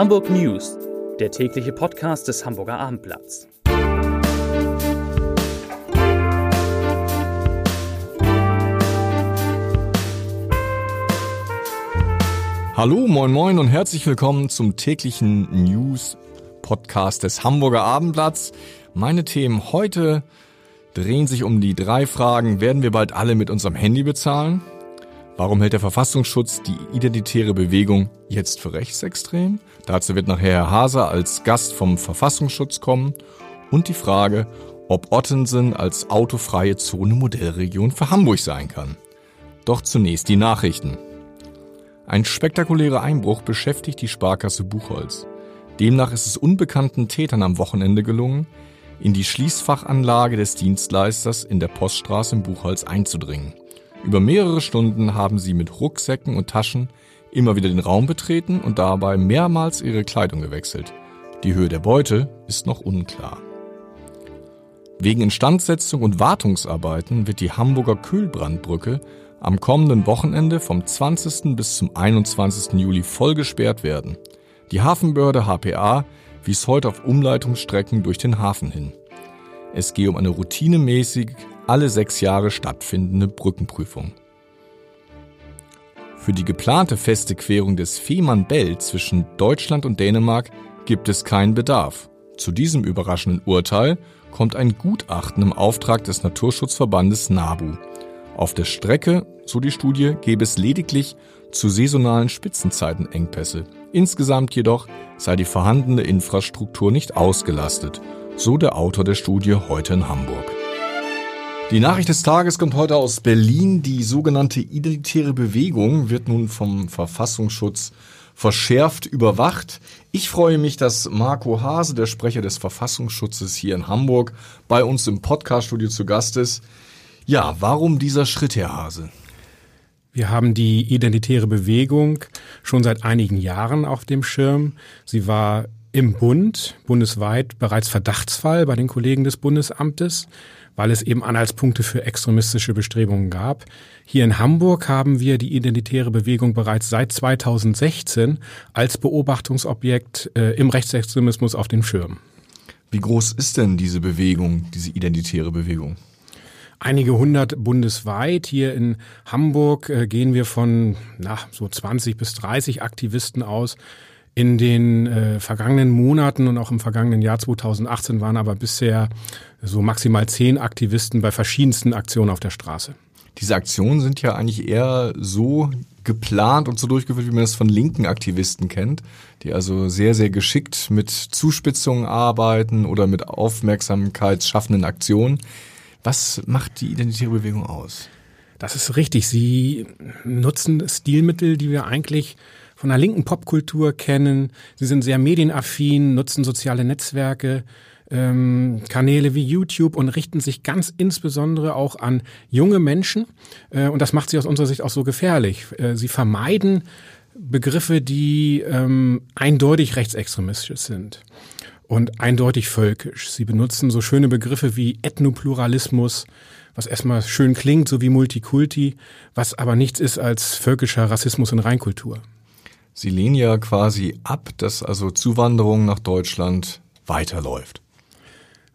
Hamburg News, der tägliche Podcast des Hamburger Abendblatts. Hallo, moin moin und herzlich willkommen zum täglichen News Podcast des Hamburger Abendblatts. Meine Themen heute drehen sich um die drei Fragen, werden wir bald alle mit unserem Handy bezahlen? Warum hält der Verfassungsschutz die identitäre Bewegung jetzt für rechtsextrem? Dazu wird nachher Herr Haser als Gast vom Verfassungsschutz kommen. Und die Frage, ob Ottensen als autofreie Zone Modellregion für Hamburg sein kann. Doch zunächst die Nachrichten. Ein spektakulärer Einbruch beschäftigt die Sparkasse Buchholz. Demnach ist es unbekannten Tätern am Wochenende gelungen, in die Schließfachanlage des Dienstleisters in der Poststraße im Buchholz einzudringen. Über mehrere Stunden haben sie mit Rucksäcken und Taschen immer wieder den Raum betreten und dabei mehrmals ihre Kleidung gewechselt. Die Höhe der Beute ist noch unklar. Wegen Instandsetzung und Wartungsarbeiten wird die Hamburger Kühlbrandbrücke am kommenden Wochenende vom 20. bis zum 21. Juli voll gesperrt werden. Die Hafenbehörde HPA wies heute auf Umleitungsstrecken durch den Hafen hin. Es gehe um eine routinemäßig alle sechs Jahre stattfindende Brückenprüfung. Für die geplante feste Querung des Fehmarn Belt zwischen Deutschland und Dänemark gibt es keinen Bedarf. Zu diesem überraschenden Urteil kommt ein Gutachten im Auftrag des Naturschutzverbandes NABU. Auf der Strecke, so die Studie, gäbe es lediglich zu saisonalen Spitzenzeiten Engpässe. Insgesamt jedoch sei die vorhandene Infrastruktur nicht ausgelastet, so der Autor der Studie heute in Hamburg. Die Nachricht des Tages kommt heute aus Berlin. Die sogenannte identitäre Bewegung wird nun vom Verfassungsschutz verschärft überwacht. Ich freue mich, dass Marco Hase, der Sprecher des Verfassungsschutzes hier in Hamburg, bei uns im Podcaststudio zu Gast ist. Ja, warum dieser Schritt, Herr Hase? Wir haben die identitäre Bewegung schon seit einigen Jahren auf dem Schirm. Sie war im Bund bundesweit bereits Verdachtsfall bei den Kollegen des Bundesamtes weil es eben Anhaltspunkte für extremistische Bestrebungen gab. Hier in Hamburg haben wir die identitäre Bewegung bereits seit 2016 als Beobachtungsobjekt äh, im Rechtsextremismus auf den Schirm. Wie groß ist denn diese Bewegung, diese identitäre Bewegung? einige hundert bundesweit. Hier in Hamburg äh, gehen wir von na, so 20 bis 30 Aktivisten aus. In den äh, vergangenen Monaten und auch im vergangenen Jahr 2018 waren aber bisher so maximal zehn Aktivisten bei verschiedensten Aktionen auf der Straße. Diese Aktionen sind ja eigentlich eher so geplant und so durchgeführt, wie man das von linken Aktivisten kennt, die also sehr, sehr geschickt mit Zuspitzungen arbeiten oder mit aufmerksamkeitsschaffenden Aktionen. Was macht die identitäre Bewegung aus? Das ist richtig. Sie nutzen Stilmittel, die wir eigentlich von der linken Popkultur kennen. Sie sind sehr medienaffin, nutzen soziale Netzwerke, ähm, Kanäle wie YouTube und richten sich ganz insbesondere auch an junge Menschen. Äh, und das macht sie aus unserer Sicht auch so gefährlich. Äh, sie vermeiden Begriffe, die ähm, eindeutig rechtsextremistisch sind und eindeutig völkisch. Sie benutzen so schöne Begriffe wie Ethnopluralismus, was erstmal schön klingt, so wie Multikulti, was aber nichts ist als völkischer Rassismus und Reinkultur. Sie lehnen ja quasi ab, dass also Zuwanderung nach Deutschland weiterläuft.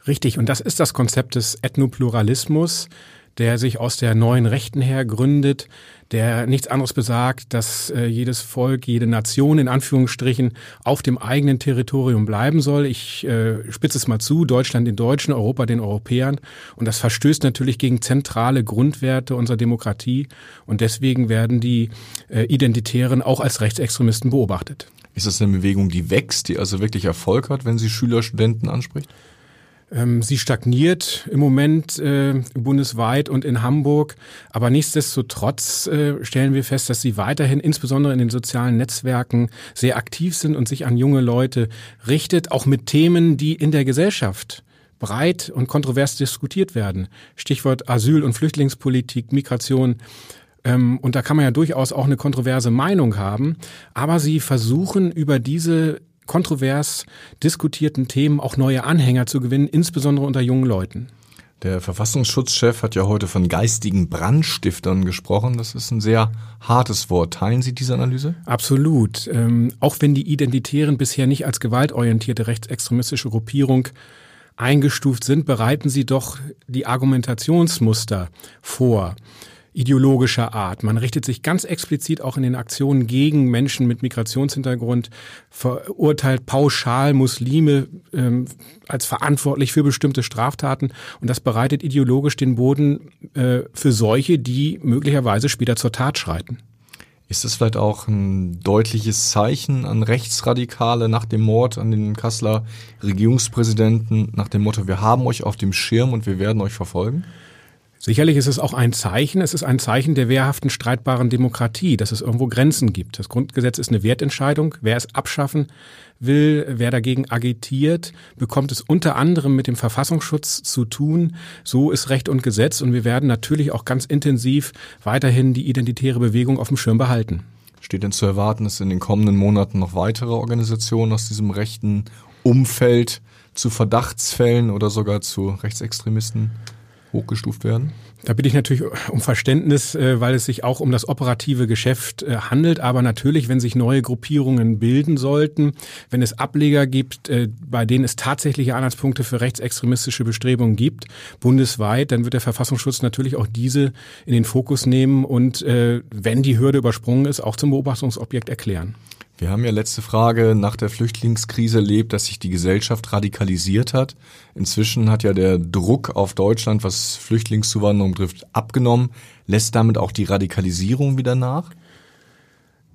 Richtig, und das ist das Konzept des Ethnopluralismus, der sich aus der neuen Rechten her gründet, der nichts anderes besagt, dass äh, jedes Volk, jede Nation in Anführungsstrichen auf dem eigenen Territorium bleiben soll. Ich äh, spitze es mal zu, Deutschland den Deutschen, Europa den Europäern. Und das verstößt natürlich gegen zentrale Grundwerte unserer Demokratie. Und deswegen werden die äh, Identitären auch als Rechtsextremisten beobachtet. Ist das eine Bewegung, die wächst, die also wirklich Erfolg hat, wenn sie Schüler, Studenten anspricht? Ähm, sie stagniert im Moment äh, bundesweit und in Hamburg, aber nichtsdestotrotz äh, stellen wir fest, dass sie weiterhin insbesondere in den sozialen Netzwerken sehr aktiv sind und sich an junge Leute richtet, auch mit Themen, die in der Gesellschaft breit und kontrovers diskutiert werden. Stichwort Asyl- und Flüchtlingspolitik, Migration. Ähm, und da kann man ja durchaus auch eine kontroverse Meinung haben. Aber sie versuchen über diese kontrovers diskutierten Themen auch neue Anhänger zu gewinnen, insbesondere unter jungen Leuten. Der Verfassungsschutzchef hat ja heute von geistigen Brandstiftern gesprochen. Das ist ein sehr hartes Wort. Teilen Sie diese Analyse? Absolut. Ähm, auch wenn die Identitären bisher nicht als gewaltorientierte rechtsextremistische Gruppierung eingestuft sind, bereiten sie doch die Argumentationsmuster vor ideologischer Art. Man richtet sich ganz explizit auch in den Aktionen gegen Menschen mit Migrationshintergrund, verurteilt pauschal Muslime ähm, als verantwortlich für bestimmte Straftaten und das bereitet ideologisch den Boden äh, für solche, die möglicherweise später zur Tat schreiten. Ist das vielleicht auch ein deutliches Zeichen an Rechtsradikale nach dem Mord an den Kasseler Regierungspräsidenten, nach dem Motto, wir haben euch auf dem Schirm und wir werden euch verfolgen? Sicherlich ist es auch ein Zeichen, es ist ein Zeichen der wehrhaften, streitbaren Demokratie, dass es irgendwo Grenzen gibt. Das Grundgesetz ist eine Wertentscheidung. Wer es abschaffen will, wer dagegen agitiert, bekommt es unter anderem mit dem Verfassungsschutz zu tun. So ist Recht und Gesetz und wir werden natürlich auch ganz intensiv weiterhin die identitäre Bewegung auf dem Schirm behalten. Steht denn zu erwarten, dass in den kommenden Monaten noch weitere Organisationen aus diesem rechten Umfeld zu Verdachtsfällen oder sogar zu Rechtsextremisten hochgestuft werden? Da bitte ich natürlich um Verständnis, äh, weil es sich auch um das operative Geschäft äh, handelt. Aber natürlich, wenn sich neue Gruppierungen bilden sollten, wenn es Ableger gibt, äh, bei denen es tatsächliche Anhaltspunkte für rechtsextremistische Bestrebungen gibt, bundesweit, dann wird der Verfassungsschutz natürlich auch diese in den Fokus nehmen und, wenn die Hürde übersprungen ist, auch zum Beobachtungsobjekt erklären. Wir haben ja letzte Frage nach der Flüchtlingskrise erlebt, dass sich die Gesellschaft radikalisiert hat. Inzwischen hat ja der Druck auf Deutschland, was Flüchtlingszuwanderung betrifft, abgenommen. Lässt damit auch die Radikalisierung wieder nach?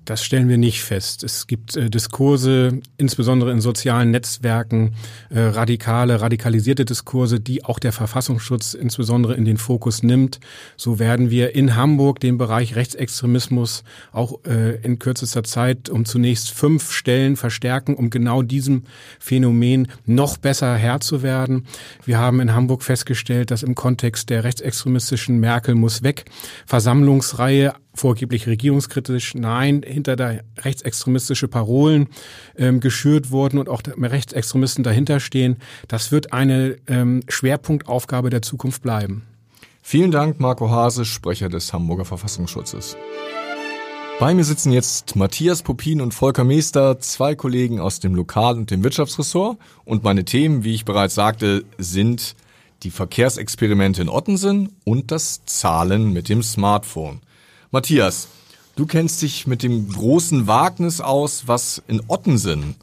Das stellen wir nicht fest. Es gibt äh, Diskurse, insbesondere in sozialen Netzwerken, äh, radikale, radikalisierte Diskurse, die auch der Verfassungsschutz insbesondere in den Fokus nimmt. So werden wir in Hamburg den Bereich Rechtsextremismus auch äh, in kürzester Zeit um zunächst fünf Stellen verstärken, um genau diesem Phänomen noch besser Herr zu werden. Wir haben in Hamburg festgestellt, dass im Kontext der rechtsextremistischen Merkel muss weg Versammlungsreihe vorgeblich regierungskritisch, nein, hinter da rechtsextremistische Parolen ähm, geschürt wurden und auch Rechtsextremisten dahinter stehen. Das wird eine ähm, Schwerpunktaufgabe der Zukunft bleiben. Vielen Dank, Marco Hase, Sprecher des Hamburger Verfassungsschutzes. Bei mir sitzen jetzt Matthias Popin und Volker Meester, zwei Kollegen aus dem Lokal- und dem Wirtschaftsressort. Und meine Themen, wie ich bereits sagte, sind die Verkehrsexperimente in Ottensen und das Zahlen mit dem Smartphone. Matthias, du kennst dich mit dem großen Wagnis aus, was in Ottensen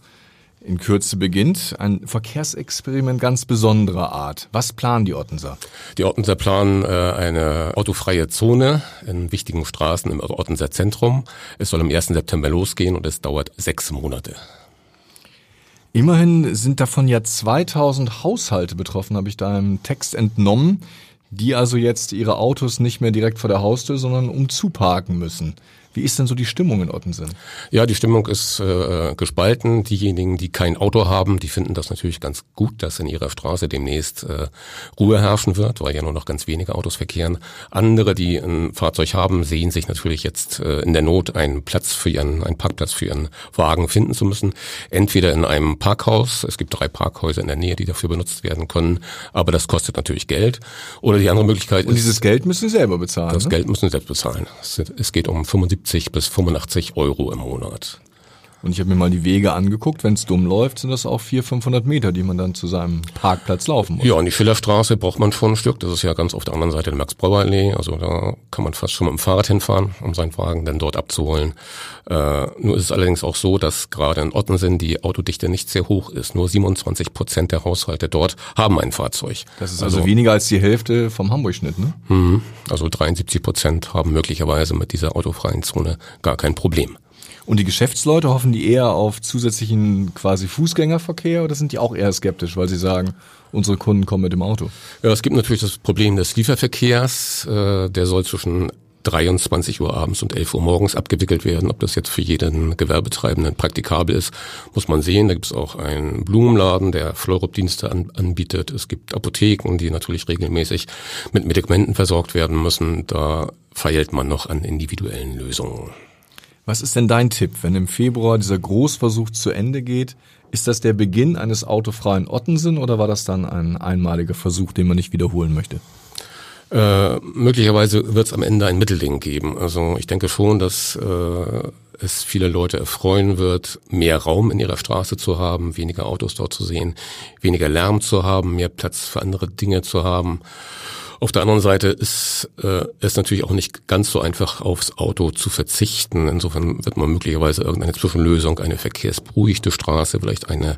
in Kürze beginnt. Ein Verkehrsexperiment ganz besonderer Art. Was planen die Ottenser? Die Ottenser planen äh, eine autofreie Zone in wichtigen Straßen im Ottenser Zentrum. Es soll am 1. September losgehen und es dauert sechs Monate. Immerhin sind davon ja 2000 Haushalte betroffen, habe ich da im Text entnommen die also jetzt ihre Autos nicht mehr direkt vor der Haustür, sondern umzuparken müssen. Wie ist denn so die Stimmung in Ottensen? Ja, die Stimmung ist äh, gespalten. Diejenigen, die kein Auto haben, die finden das natürlich ganz gut, dass in ihrer Straße demnächst äh, Ruhe herrschen wird, weil ja nur noch ganz wenige Autos verkehren. Andere, die ein Fahrzeug haben, sehen sich natürlich jetzt äh, in der Not, einen Platz für ihren, einen Parkplatz für ihren Wagen finden zu müssen. Entweder in einem Parkhaus, es gibt drei Parkhäuser in der Nähe, die dafür benutzt werden können, aber das kostet natürlich Geld. Oder die andere Möglichkeit Und ist... Und dieses Geld müssen sie selber bezahlen? Das ne? Geld müssen sie selbst bezahlen. Es, es geht um 75 70 bis 85 Euro im Monat. Und ich habe mir mal die Wege angeguckt. Wenn es dumm läuft, sind das auch 400, 500 Meter, die man dann zu seinem Parkplatz laufen muss. Ja, und die Schillerstraße braucht man schon ein Stück. Das ist ja ganz auf der anderen Seite der Max-Brauer-Allee. Also da kann man fast schon mit dem Fahrrad hinfahren, um seinen Wagen dann dort abzuholen. Äh, nur ist es allerdings auch so, dass gerade in Ottensen die Autodichte nicht sehr hoch ist. Nur 27 Prozent der Haushalte dort haben ein Fahrzeug. Das ist also, also weniger als die Hälfte vom Hamburg-Schnitt, ne? Mhm. Also 73 Prozent haben möglicherweise mit dieser autofreien Zone gar kein Problem. Und die Geschäftsleute hoffen die eher auf zusätzlichen quasi Fußgängerverkehr oder sind die auch eher skeptisch, weil sie sagen, unsere Kunden kommen mit dem Auto? Ja, es gibt natürlich das Problem des Lieferverkehrs. Äh, der soll zwischen 23 Uhr abends und 11 Uhr morgens abgewickelt werden. Ob das jetzt für jeden Gewerbetreibenden praktikabel ist, muss man sehen. Da gibt es auch einen Blumenladen, der Fleurop-Dienste an, anbietet. Es gibt Apotheken, die natürlich regelmäßig mit Medikamenten versorgt werden müssen. Da feilt man noch an individuellen Lösungen. Was ist denn dein Tipp, wenn im Februar dieser Großversuch zu Ende geht? Ist das der Beginn eines autofreien Ottensen oder war das dann ein einmaliger Versuch, den man nicht wiederholen möchte? Äh, möglicherweise wird es am Ende ein Mittelding geben. Also ich denke schon, dass äh, es viele Leute erfreuen wird, mehr Raum in ihrer Straße zu haben, weniger Autos dort zu sehen, weniger Lärm zu haben, mehr Platz für andere Dinge zu haben. Auf der anderen Seite ist äh, es natürlich auch nicht ganz so einfach, aufs Auto zu verzichten. Insofern wird man möglicherweise irgendeine Zwischenlösung, eine verkehrsberuhigte Straße, vielleicht eine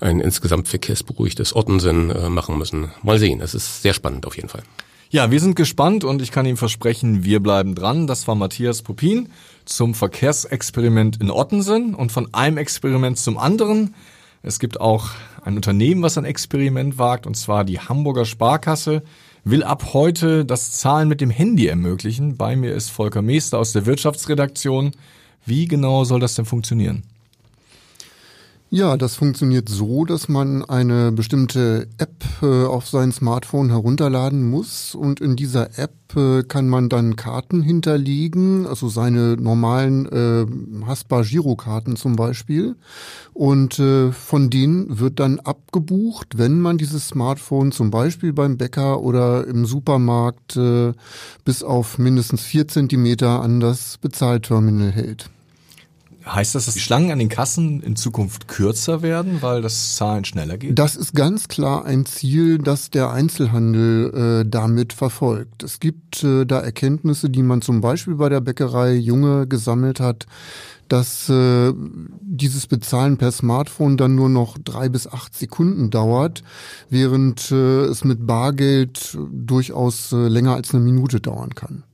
ein insgesamt verkehrsberuhigtes Ottensen äh, machen müssen. Mal sehen. Es ist sehr spannend auf jeden Fall. Ja, wir sind gespannt und ich kann Ihnen versprechen, wir bleiben dran. Das war Matthias Popin zum Verkehrsexperiment in Ottensen und von einem Experiment zum anderen. Es gibt auch ein Unternehmen, was ein Experiment wagt, und zwar die Hamburger Sparkasse will ab heute das Zahlen mit dem Handy ermöglichen. Bei mir ist Volker Meester aus der Wirtschaftsredaktion. Wie genau soll das denn funktionieren? Ja, das funktioniert so, dass man eine bestimmte App äh, auf sein Smartphone herunterladen muss und in dieser App äh, kann man dann Karten hinterlegen, also seine normalen äh, Haspa-Girokarten zum Beispiel und äh, von denen wird dann abgebucht, wenn man dieses Smartphone zum Beispiel beim Bäcker oder im Supermarkt äh, bis auf mindestens vier Zentimeter an das Bezahlterminal hält. Heißt das, dass die Schlangen an den Kassen in Zukunft kürzer werden, weil das Zahlen schneller geht? Das ist ganz klar ein Ziel, das der Einzelhandel äh, damit verfolgt. Es gibt äh, da Erkenntnisse, die man zum Beispiel bei der Bäckerei Junge gesammelt hat, dass äh, dieses Bezahlen per Smartphone dann nur noch drei bis acht Sekunden dauert, während äh, es mit Bargeld durchaus äh, länger als eine Minute dauern kann.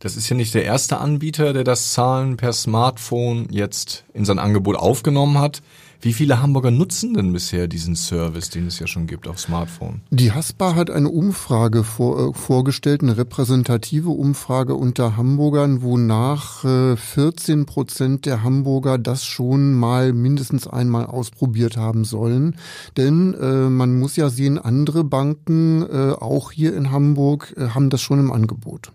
Das ist ja nicht der erste Anbieter, der das Zahlen per Smartphone jetzt in sein Angebot aufgenommen hat. Wie viele Hamburger nutzen denn bisher diesen Service, den es ja schon gibt auf Smartphone? Die Haspa hat eine Umfrage vor, äh, vorgestellt, eine repräsentative Umfrage unter Hamburgern, wonach äh, 14 Prozent der Hamburger das schon mal mindestens einmal ausprobiert haben sollen. Denn äh, man muss ja sehen, andere Banken, äh, auch hier in Hamburg, äh, haben das schon im Angebot.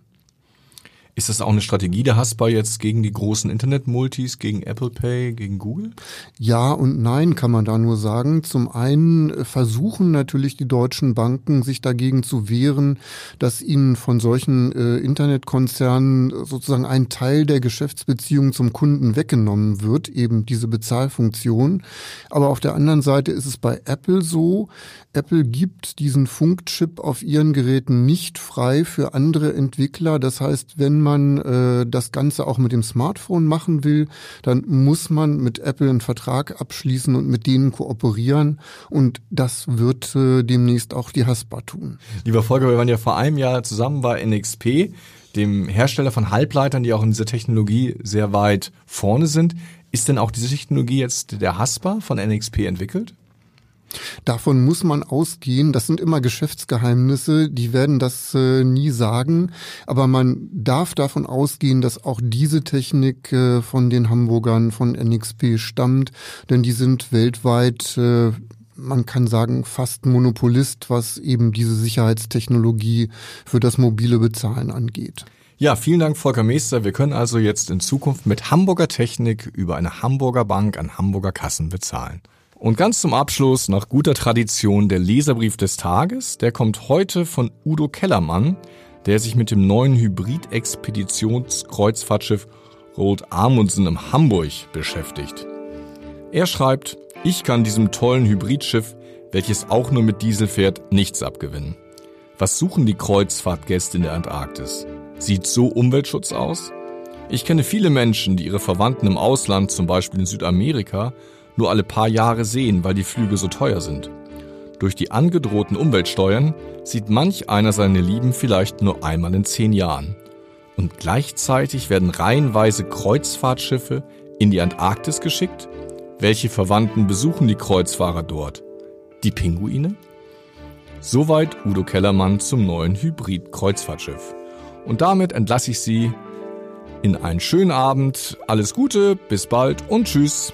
Ist das auch eine Strategie der Haspa jetzt gegen die großen Internet-Multis, gegen Apple Pay, gegen Google? Ja und nein, kann man da nur sagen. Zum einen versuchen natürlich die deutschen Banken, sich dagegen zu wehren, dass ihnen von solchen äh, Internetkonzernen sozusagen ein Teil der Geschäftsbeziehung zum Kunden weggenommen wird, eben diese Bezahlfunktion. Aber auf der anderen Seite ist es bei Apple so, Apple gibt diesen Funkchip auf ihren Geräten nicht frei für andere Entwickler. Das heißt, wenn man äh, das Ganze auch mit dem Smartphone machen will, dann muss man mit Apple einen Vertrag abschließen und mit denen kooperieren. Und das wird äh, demnächst auch die Haspa tun. Lieber Volker, wir waren ja vor einem Jahr zusammen bei NXP, dem Hersteller von Halbleitern, die auch in dieser Technologie sehr weit vorne sind. Ist denn auch diese Technologie jetzt der Haspa von NXP entwickelt? Davon muss man ausgehen. Das sind immer Geschäftsgeheimnisse. Die werden das äh, nie sagen. Aber man darf davon ausgehen, dass auch diese Technik äh, von den Hamburgern von NXP stammt. Denn die sind weltweit äh, man kann sagen, fast Monopolist, was eben diese Sicherheitstechnologie für das mobile Bezahlen angeht. Ja, vielen Dank, Volker Meester. Wir können also jetzt in Zukunft mit Hamburger Technik über eine Hamburger Bank an Hamburger Kassen bezahlen. Und ganz zum Abschluss, nach guter Tradition, der Leserbrief des Tages. Der kommt heute von Udo Kellermann, der sich mit dem neuen Hybrid-Expeditionskreuzfahrtschiff Rold Amundsen im Hamburg beschäftigt. Er schreibt, ich kann diesem tollen Hybridschiff, welches auch nur mit Diesel fährt, nichts abgewinnen. Was suchen die Kreuzfahrtgäste in der Antarktis? Sieht so Umweltschutz aus? Ich kenne viele Menschen, die ihre Verwandten im Ausland, zum Beispiel in Südamerika, nur alle paar Jahre sehen, weil die Flüge so teuer sind. Durch die angedrohten Umweltsteuern sieht manch einer seine Lieben vielleicht nur einmal in zehn Jahren. Und gleichzeitig werden reihenweise Kreuzfahrtschiffe in die Antarktis geschickt. Welche Verwandten besuchen die Kreuzfahrer dort? Die Pinguine? Soweit Udo Kellermann zum neuen Hybrid-Kreuzfahrtschiff. Und damit entlasse ich Sie in einen schönen Abend. Alles Gute, bis bald und tschüss.